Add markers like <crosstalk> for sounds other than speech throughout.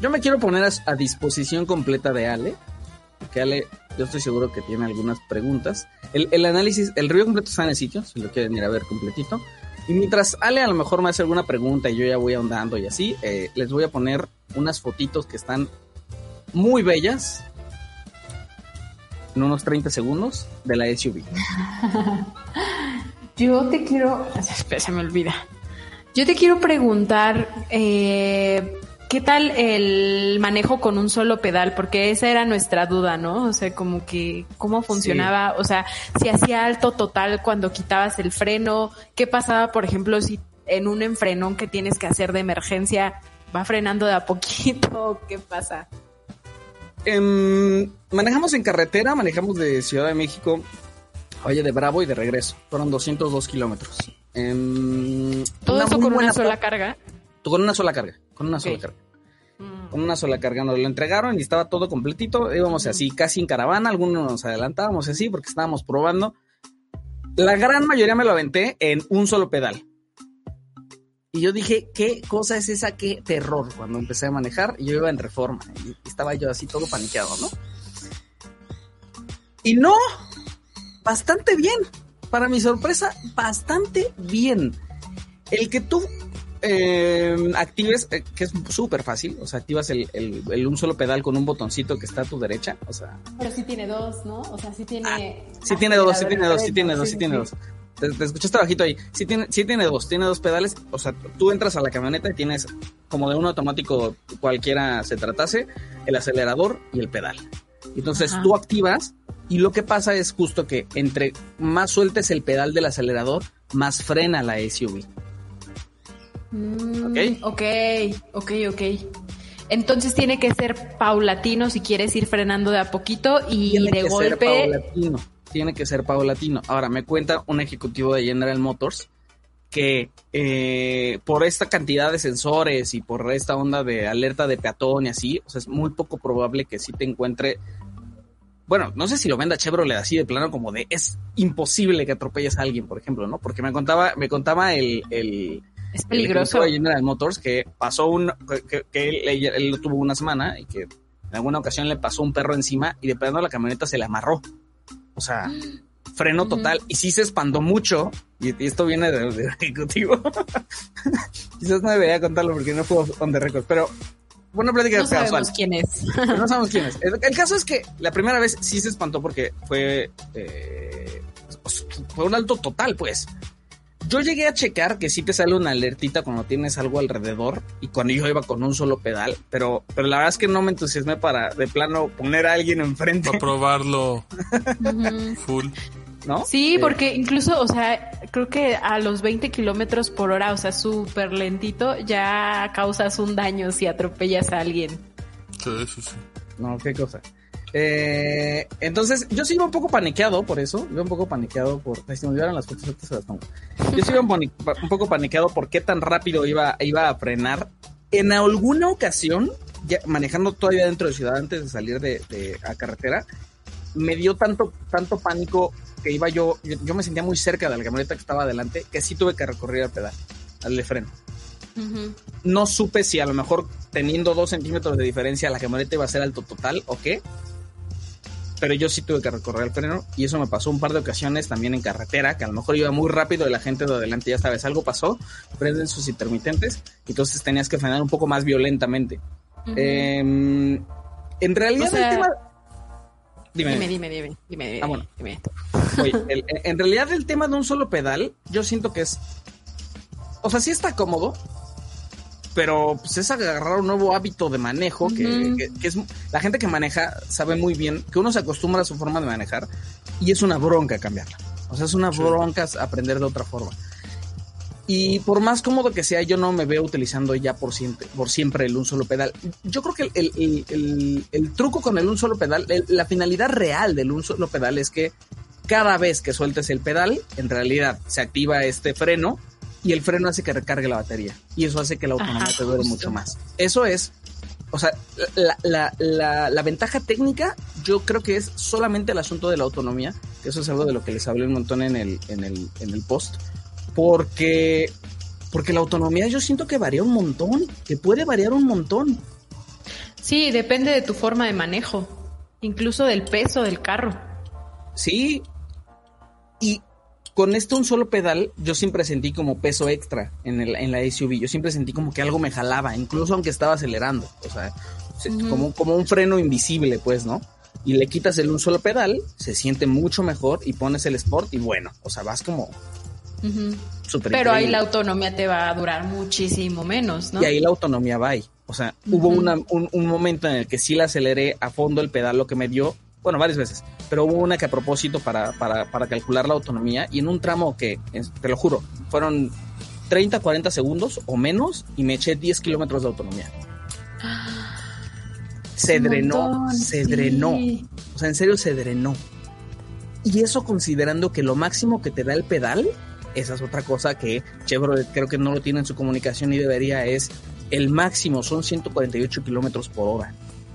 yo me quiero poner a, disposición completa de Ale, porque Ale, yo estoy seguro que tiene algunas preguntas. El, el análisis, el río completo está en el sitio, si lo quieren ir a ver completito. Y mientras Ale a lo mejor me hace alguna pregunta y yo ya voy ahondando y así, eh, les voy a poner unas fotitos que están muy bellas en unos 30 segundos de la SUV. <laughs> yo te quiero, <laughs> se me olvida. Yo te quiero preguntar, eh, ¿qué tal el manejo con un solo pedal? Porque esa era nuestra duda, ¿no? O sea, como que, ¿cómo funcionaba? O sea, si hacía alto total cuando quitabas el freno, ¿qué pasaba, por ejemplo, si en un enfrenón que tienes que hacer de emergencia va frenando de a poquito? <laughs> ¿Qué pasa? Em, manejamos en carretera, manejamos de Ciudad de México Oye, de Bravo y de regreso. Fueron 202 kilómetros. Em, ¿Todo eso con una sola carga? Con una sola carga, con una sola carga. Mm. Con una sola carga nos lo entregaron y estaba todo completito. Íbamos así, casi en caravana. Algunos nos adelantábamos así porque estábamos probando. La gran mayoría me lo aventé en un solo pedal. Y yo dije, ¿qué cosa es esa? Qué terror. Cuando empecé a manejar, yo iba en reforma y estaba yo así todo paniqueado, ¿no? Y no, bastante bien. Para mi sorpresa, bastante bien. El que tú eh, actives, eh, que es súper fácil, o sea, activas el, el, un solo pedal con un botoncito que está a tu derecha, o sea... Pero sí tiene dos, ¿no? O sea, sí tiene... Ah, sí tiene dos, sí tiene dos, sí tiene dos, sí tiene dos. Te, escuchaste bajito ahí. Sí tiene, sí tiene dos, tiene dos pedales. O sea, tú entras a la camioneta y tienes como de un automático cualquiera se tratase, el acelerador y el pedal. Entonces tú activas y lo que pasa es justo que entre más sueltes el pedal del acelerador, más frena la SUV. Mm, ¿Ok? Ok, ok, ok. Entonces tiene que ser paulatino si quieres ir frenando de a poquito y tiene de que golpe. Ser paulatino. Tiene que ser paulatino. Ahora, me cuenta un ejecutivo de General Motors que eh, por esta cantidad de sensores y por esta onda de alerta de peatón y así, o sea, es muy poco probable que sí te encuentre bueno, no sé si lo venda Chevrolet así de plano como de es imposible que atropelles a alguien, por ejemplo, ¿no? Porque me contaba, me contaba el, el es peligroso. El General Motors que pasó un, que, él, lo tuvo una semana y que en alguna ocasión le pasó un perro encima y de plano la camioneta se le amarró. O sea, freno total y sí se espantó mucho y, esto viene del ejecutivo. <laughs> Quizás no debería contarlo porque no fue on the record, pero bueno, plática no sabemos quién es. no sabemos quién es. <laughs> El, caso es que la primera vez sí se espantó porque fue, eh, fue un alto total, pues. Yo llegué a checar que sí te sale una alertita cuando tienes algo alrededor y cuando yo iba con un solo pedal, pero, pero la verdad es que no me entusiasmé para de plano poner a alguien enfrente. Para probarlo full. ¿no? Sí, porque incluso, o sea, creo que a los 20 kilómetros por hora, o sea, súper lentito, ya causas un daño si atropellas a alguien. Sí, sí, sí. No, qué cosa. Eh, entonces, yo sigo un poco paniqueado por eso. Yo un poco paniqueado por. Si me olvidaron las fotos, se las pongo. Yo sigo un, poco paniqueado por qué tan rápido iba, iba a frenar. En alguna ocasión, ya manejando todavía dentro de ciudad antes de salir de, de a carretera, me dio tanto, tanto pánico que iba yo, yo, me sentía muy cerca de la camioneta que estaba adelante, que sí tuve que recorrer al pedal, al de freno. No supe si a lo mejor teniendo dos centímetros de diferencia la camioneta iba a ser alto total o qué, pero yo sí tuve que recorrer el freno y eso me pasó un par de ocasiones también en carretera, que a lo mejor iba muy rápido y la gente de adelante ya sabes, algo pasó, prenden sus intermitentes y entonces tenías que frenar un poco más violentamente. Em, en realidad el tema... Dime, dime, dime, dime, dime, ah, bueno. en realidad el tema de un solo pedal, yo siento que es... O sea, sí está cómodo, pero pues es agarrar un nuevo hábito de manejo que, es la gente que maneja sabe muy bien que uno se acostumbra a su forma de manejar y es una bronca cambiarla. O sea, es una bronca aprender de otra forma. Y por más cómodo que sea, yo no me veo utilizando ya por siempre, por siempre el un solo pedal. Yo creo que el, truco con el un solo pedal, la finalidad real del un solo pedal es que cada vez que sueltes el pedal, en realidad se activa este freno y el freno hace que recargue la batería. Y eso hace que la autonomía te dure mucho más. Eso es, o sea, la, ventaja técnica yo creo que es solamente el asunto de la autonomía, que eso es algo de lo que les hablé un montón en el, en el, en el post porque, porque la autonomía yo siento que varía un montón, que puede variar un montón. Sí, depende de tu forma de manejo, incluso del peso del carro. Sí. Y con esto un solo pedal, yo siempre sentí como peso extra en, el, en la SUV. Yo siempre sentí como que algo me jalaba, incluso aunque estaba acelerando. O sea, como, como un freno invisible, pues, ¿no? Y le quitas el un solo pedal, se siente mucho mejor y pones el sport y bueno, o sea, vas como Pero ahí la autonomía te va a durar muchísimo menos, ¿no? Y ahí la autonomía va ahí. O sea, hubo una, un, un, momento en el que sí le aceleré a fondo el pedal, lo que me dio bueno, varias veces, pero hubo una que a propósito para, para, para calcular la autonomía y en un tramo que, te lo juro, fueron 30, 40 segundos o menos y me eché 10 kilómetros de autonomía. Se drenó, se drenó. O sea, en serio se drenó. Y eso considerando que lo máximo que te da el pedal, esa es otra cosa que Chevrolet creo que no lo tiene en su comunicación y debería, es el máximo son 148 kilómetros por hora.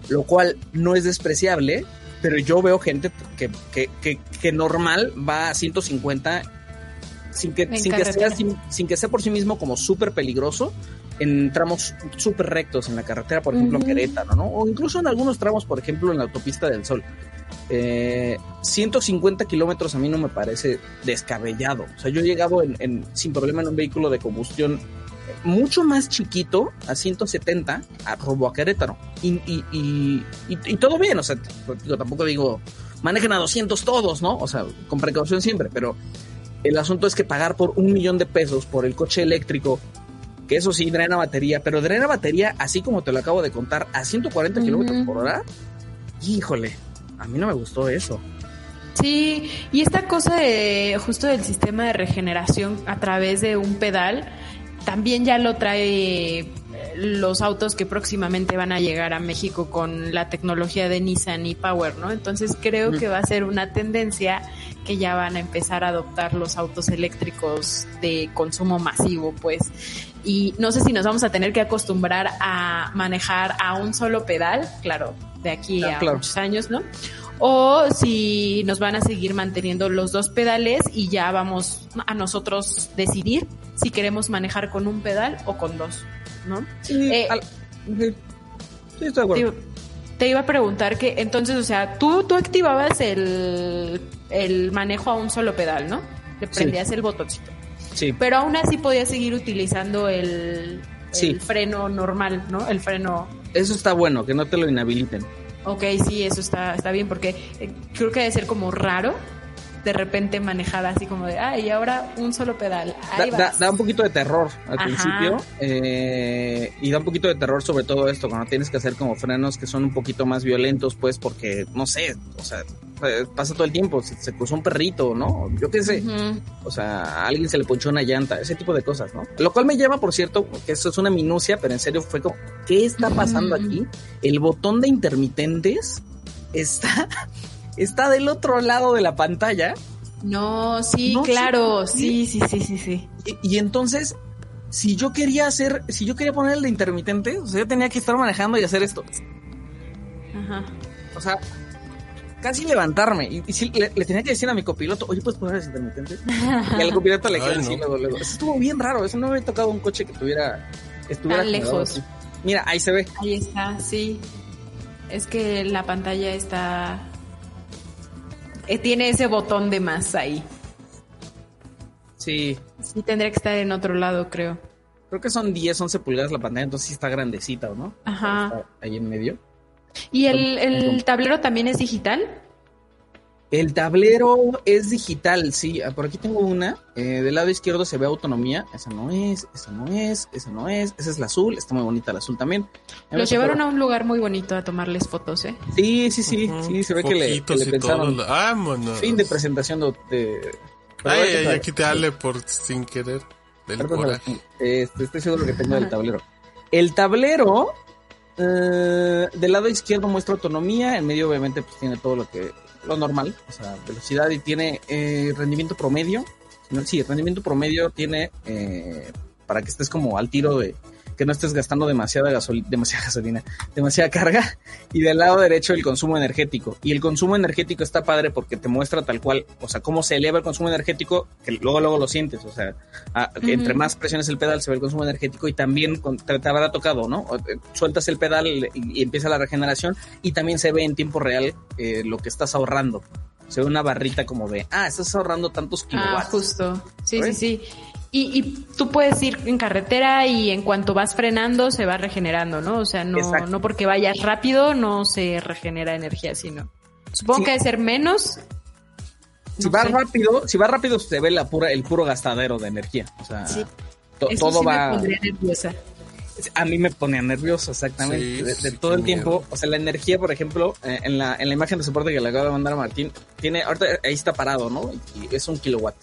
Lo cual no es despreciable, pero yo veo gente que, que, que, que normal va a 150 sin que, sin que, sea, sin, que sea por sí mismo como súper peligroso en tramos súper rectos en la carretera, por ejemplo, en Querétaro, ¿no? O incluso en algunos tramos, por ejemplo, en la autopista del Sol. Eh, 150 kilómetros a mí no me parece descabellado. O sea, yo he llegado en, en, sin problema en un vehículo de combustión mucho más chiquito, a 170, a robo a Querétaro. Y, y, y, y, todo bien, o sea, yo tampoco digo, manejen a 200 todos, ¿no? O sea, con precaución siempre, pero el asunto es que pagar por un millón de pesos por el coche eléctrico, que eso sí drena batería, pero drena batería, así como te lo acabo de contar, a 140 kilómetros por hora, híjole, a mí no me gustó eso. Sí, y esta cosa de justo del sistema de regeneración a través de un pedal, también ya lo trae eh, los autos que próximamente van a llegar a México con la tecnología de Nissan y Power, ¿no? Entonces creo que va a ser una tendencia que ya van a empezar a adoptar los autos eléctricos de consumo masivo, pues. Y no sé si nos vamos a tener que acostumbrar a manejar a un solo pedal, claro, de aquí ah, a muchos años, ¿no? o si nos van a seguir manteniendo los dos pedales y ya vamos a nosotros decidir si queremos manejar con un pedal o con dos, ¿no? Sí, eh, sí estoy de acuerdo. Te, iba a preguntar que entonces, o sea, tú, tú activabas el, el manejo a un solo pedal, ¿no? Le prendías el botoncito. Sí. Pero aún así podías seguir utilizando el, el freno normal, ¿no? El freno. Eso está bueno, que no te lo inhabiliten. Ok, sí, eso está, está bien, porque eh, creo que debe ser como raro de repente manejar así como de, ay, y ahora un solo pedal. Da, da, un poquito de terror al principio eh, y da un poquito de terror sobre todo esto, cuando tienes que hacer como frenos que son un poquito más violentos, pues porque, no sé, o sea, eh, pasa todo el tiempo, se, cruzó un perrito, ¿no? Yo qué sé, o sea, a alguien se le ponchó una llanta, ese tipo de cosas, ¿no? Lo cual me lleva, por cierto, que eso es una minucia, pero en serio fue como, ¿qué está pasando aquí? El botón de intermitentes está está del otro lado de la pantalla. No, sí, claro, sí, sí, sí, sí, sí. Y, entonces, si yo quería hacer, si yo quería poner el de intermitente, o sea, yo tenía que estar manejando y hacer esto. Ajá. O sea, casi levantarme. Y, le, tenía que decir a mi copiloto, oye, ¿puedes poner el intermitente? y al copiloto le quedé así luego, luego. Eso estuvo bien raro, eso no me había tocado un coche que tuviera, estuviera tan lejos. Mira, ahí se ve. Ahí está, sí. Es que la pantalla está tiene ese botón de más ahí. Sí. Sí, tendría que estar en otro lado, creo. Creo que son 10, 11 pulgadas la pantalla, entonces sí está grandecita, ¿no? Ajá. ahí en medio. ¿Y el, el tablero también es digital? El tablero es digital, sí. Por aquí tengo una. Eh, del lado izquierdo se ve autonomía. Esa no es, esa no es, esa no es. Esa es la azul. Está muy bonita la azul también. Los llevaron a un lugar muy bonito a tomarles fotos, ¿eh? Sí, sí, sí. Sí, se ve que le, que le pensaron. Fin de presentación de. Ay, ay, quítale por sin querer. Del este, estoy seguro que tengo el tablero. El tablero eh, del lado izquierdo muestra autonomía, en medio obviamente pues tiene todo lo que lo normal, o sea, velocidad y tiene eh, rendimiento promedio. Sí, rendimiento promedio tiene eh, para que estés como al tiro de que no estés gastando demasiada gasolina, demasiada <laughs> gasolina, demasiada carga. Y del lado derecho el consumo energético. Y el consumo energético está padre porque te muestra tal cual, o sea, cómo se eleva el consumo energético, que luego luego lo sientes, o sea, entre más presiones el pedal se ve el consumo energético y también te, habrá tocado, ¿no? Eh, sueltas el pedal y, empieza la regeneración y también se ve en tiempo real eh, lo que estás ahorrando se ve una barrita como de, ah, estás ahorrando tantos ah, kilowatts. Ah, justo. Sí, sí, sí. Y, y, tú puedes ir en carretera y en cuanto vas frenando se va regenerando, ¿no? O sea, no, no porque vayas rápido no se regenera energía, sino. Supongo que debe ser menos. Si vas rápido, si va rápido se ve la pura, el puro gastadero de energía. O sea, todo va. nerviosa. A mí me ponía nervioso, exactamente. de, todo el tiempo. O sea, la energía, por ejemplo, eh, en, la, en la imagen de soporte que le acabo de mandar a Martín, tiene, ahorita ahí está parado, ¿no? Y es un kilowatt.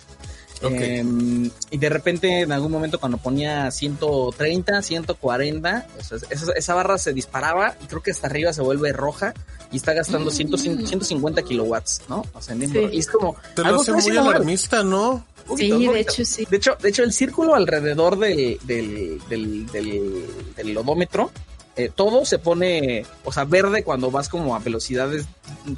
Em, y de repente, en algún momento, cuando ponía 130, 140, esa, barra se disparaba y creo que hasta arriba se vuelve roja y está gastando 150 mm. kilowatts, ¿no? O sea, y es como. Te lo hace muy alarmista, ¿no? sí, de hecho, sí. De hecho, de hecho, el círculo alrededor del, del, del, del, del odómetro eh, todo se pone, o sea, verde cuando vas como a velocidades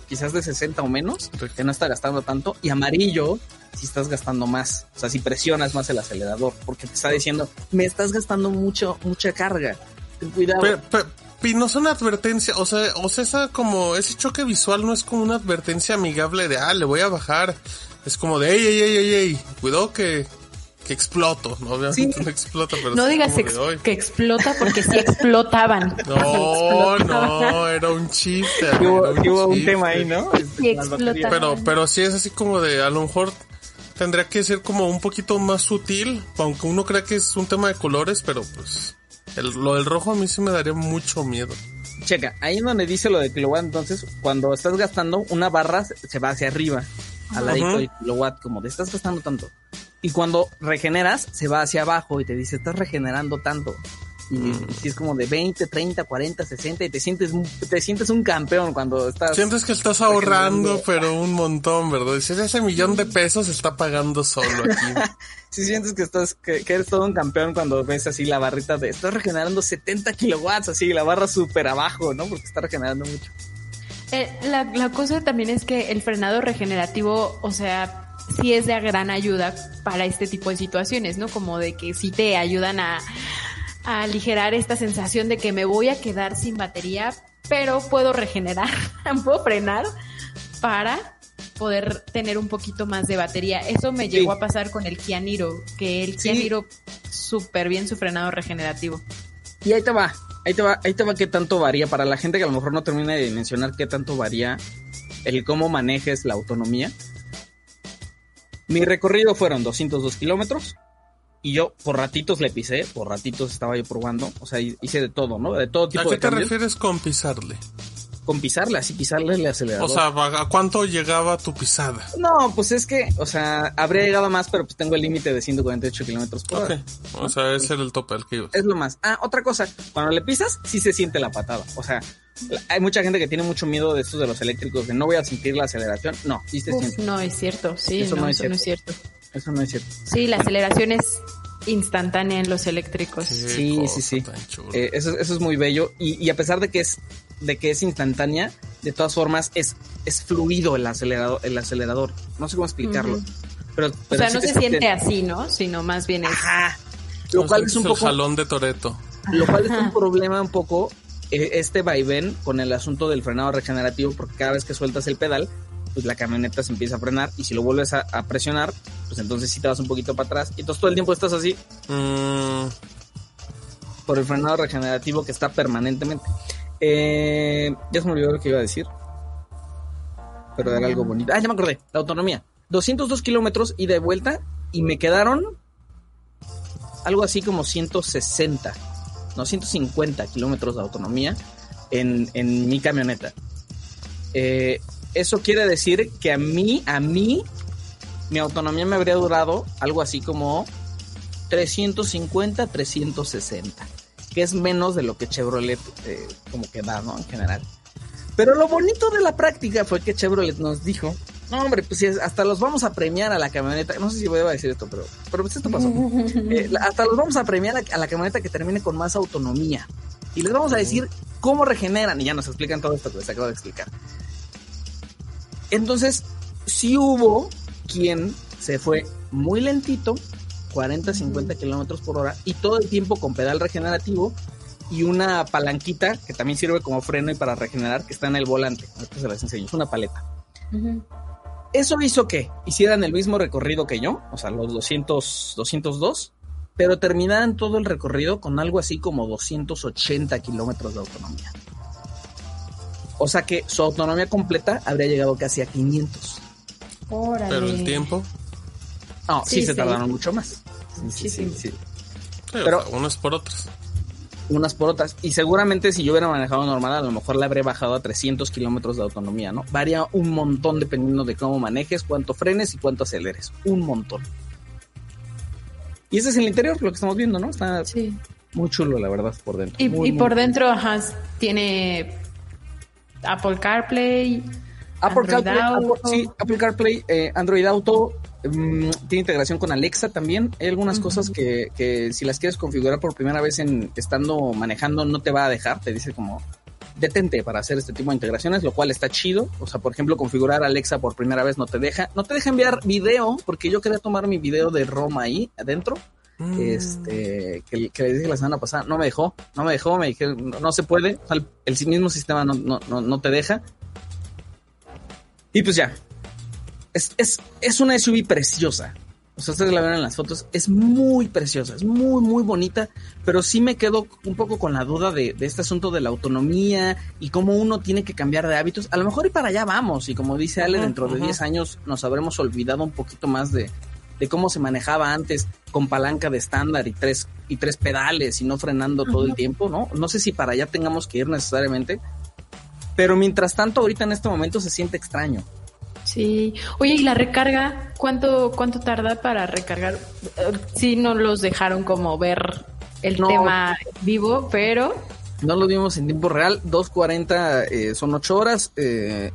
quizás de 60 o menos, que no está gastando tanto, y amarillo si estás gastando más, o sea, si presionas más el acelerador, porque te está diciendo, me estás gastando mucho, mucha carga, ten cuidado. Pero, no es una advertencia, o sea, o sea, esa como, ese choque visual no es como una advertencia amigable de, ah, le voy a bajar, es como de, ey, ey, ey, ey, ey, cuidado que que exploto, ¿no? Obviamente no explota, pero No digas que explota porque sí explotaban. <laughs> No, no, era un chiste. Hubo, un, tema ahí, ¿no? Sí, pero, pero sí es así como de, a lo mejor tendría que ser como un poquito más sutil, aunque uno crea que es un tema de colores, pero pues lo del rojo a mí sí me daría mucho miedo. Checa, ahí donde dice lo de kilowatt, entonces cuando estás gastando una barra se va hacia arriba, al ladito del kilowatt, como de estás gastando tanto. Y cuando regeneras, se va hacia abajo y te dice, estás regenerando tanto. Y, mm. es como de 20, 30, 40, 60 y te sientes, te sientes un campeón cuando estás... Sientes que estás ahorrando, pero un montón, ¿verdad? Dices, ese millón de pesos está pagando solo aquí. <laughs> sí sientes que estás, que, eres todo un campeón cuando ves así la barrita de, estás regenerando 70 kilowatts, así, la barra súper abajo, ¿no? Porque está regenerando mucho. Eh, la, la cosa también es que el frenado regenerativo, o sea, sí es de gran ayuda para este tipo de situaciones, ¿no? Como de que sí te ayudan a, aligerar esta sensación de que me voy a quedar sin batería, pero puedo regenerar, <laughs> puedo frenar para poder tener un poquito más de batería. Eso me llegó a pasar con el Kia Niro, que el Kia Niro súper bien su frenado regenerativo. Y ahí te va, ahí te va, ahí te va qué tanto varía para la gente que a lo mejor no termina de mencionar qué tanto varía el cómo manejes la autonomía. Mi recorrido fueron 202 kilómetros y yo por ratitos le pisé, por ratitos estaba yo probando, o sea, hice de todo, ¿no? De todo tipo de ¿A qué te refieres con pisarle? Con pisarle, así pisarle el acelerador. O sea, ¿a cuánto llegaba tu pisada? No, pues es que, o sea, habría llegado más, pero pues tengo el límite de 148 kilómetros por hora. O sea, ese era el tope del que ibas. Es lo más. Ah, otra cosa, cuando le pisas, sí se siente la patada. O sea, hay mucha gente que tiene mucho miedo de estos de los eléctricos, de no voy a sentir la aceleración. No, sí se siente. No es cierto, sí, eso no, es, cierto. Eso no es cierto. Sí, la aceleración es instantánea en los eléctricos. Sí, sí, sí. Eh, eso, eso, es muy bello. Y, y, a pesar de que es de que es instantánea, de todas formas es, es fluido el acelerador, el acelerador. No sé cómo explicarlo. pero, o sea, no se siente así, ¿no? Sino más bien es. Ajá. Lo cual es un poco. jalón de Toreto. Lo cual es un problema un poco eh, este vaivén con el asunto del frenado regenerativo, porque cada vez que sueltas el pedal, pues la camioneta se empieza a frenar y si lo vuelves a, presionar, pues entonces sí te vas un poquito para atrás y entonces todo el tiempo estás así. Mm. Por el frenado regenerativo que está permanentemente. Eh, ya se me olvidó lo que iba a decir. Pero era algo bonito. Ah, ya me acordé. La autonomía. 202 kilómetros ida y vuelta y me quedaron algo así como 160 no, 150 kilómetros de autonomía en, mi camioneta. Eh, eso quiere decir que a mí, a mí, mi autonomía me habría durado algo así como 350, 360, que es menos de lo que Chevrolet eh, como que da, ¿no? En general. Pero lo bonito de la práctica fue que Chevrolet nos dijo No, hombre, pues hasta los vamos a premiar a la camioneta. No sé si voy a decir esto, pero, pero pues esto pasó. <laughs> Eh, hasta los vamos a premiar a, la camioneta que termine con más autonomía. Y les vamos a decir cómo regeneran. Y ya nos explican todo esto que les acabo de explicar. Entonces, sí hubo quien se fue muy lentito, 40, 50 kilómetros por hora, y todo el tiempo con pedal regenerativo y una palanquita que también sirve como freno y para regenerar, que está en el volante. Ahorita se las enseño, es una paleta. Eso hizo que hicieran el mismo recorrido que yo, o sea, los 200, 202, pero terminaran todo el recorrido con algo así como 280 kilómetros de autonomía. O sea que su autonomía completa habría llegado casi a 500. Pero el tiempo. No, sí, se tardaron mucho más. Sí, sí, sí. Pero, unas por otras. Unas por otras. Y seguramente si yo hubiera manejado normal, a lo mejor le habría bajado a 300 kilómetros de autonomía, ¿no? Varía un montón dependiendo de cómo manejes, cuánto frenes y cuánto aceleres. Un montón. Y ese es el interior, lo que estamos viendo, ¿no? Está muy chulo, la verdad, por dentro. Y, por dentro, ajá, tiene Apple CarPlay. Apple CarPlay, sí, Apple CarPlay, eh, Android Auto, mm, tiene integración con Alexa también. Hay algunas cosas que, que, si las quieres configurar por primera vez en estando manejando no te va a dejar, te dice como detente para hacer este tipo de integraciones, lo cual está chido. O sea, por ejemplo, configurar Alexa por primera vez no te deja, no te deja enviar video, porque yo quería tomar mi video de Roma ahí adentro. Mm. Este, que, que, le dije la semana pasada, no me dejó, no me dejó, me dije, no, se puede, el, el, mismo sistema no, no, no, no te deja. Y pues ya. Es, es, es una SUV preciosa. O sea, ustedes la ven en las fotos. Es muy preciosa, es muy, muy bonita. Pero sí me quedo un poco con la duda de, de, este asunto de la autonomía y cómo uno tiene que cambiar de hábitos. A lo mejor y para allá vamos. Y como dice Ale, dentro de 10 años nos habremos olvidado un poquito más de, de cómo se manejaba antes con palanca de estándar y tres, y tres pedales y no frenando todo el tiempo, ¿no? No sé si para allá tengamos que ir necesariamente, pero mientras tanto, ahorita en este momento se siente extraño. Sí. Oye, ¿y la recarga? ¿Cuánto, cuánto tarda para recargar? Sí, no los dejaron como ver el tema vivo, pero... No lo vimos en tiempo real. 2.40 eh, son 8 horas. Eh,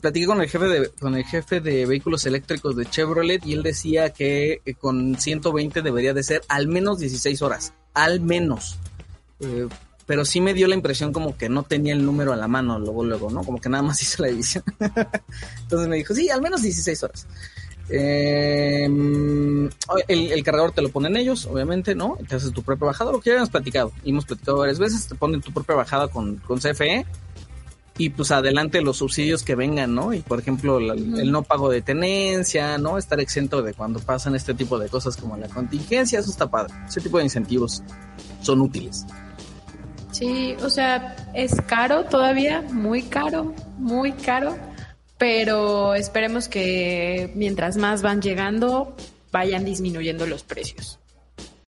platiqué con el jefe de con el jefe de vehículos eléctricos de Chevrolet y él decía que con 120 debería de ser al menos 16 horas. Al menos. Eh, pero sí me dio la impresión como que no tenía el número a la mano luego, luego, ¿no? Como que nada más <laughs> hizo la división. Entonces me dijo, sí, al menos 16 horas. Em, el, cargador te lo ponen ellos, obviamente, ¿no? Te haces tu propia bajada, lo que ya hemos platicado. Y hemos platicado varias veces, te ponen tu propia bajada con, con CFE y pues adelante los subsidios que vengan, ¿no? Y por ejemplo, el no pago de tenencia, ¿no? Estar exento de cuando pasan este tipo de cosas como la contingencia, eso está padre. Ese tipo de incentivos son útiles. Sí, o sea, es caro todavía, muy caro, muy caro, pero esperemos que mientras más van llegando, vayan disminuyendo los precios.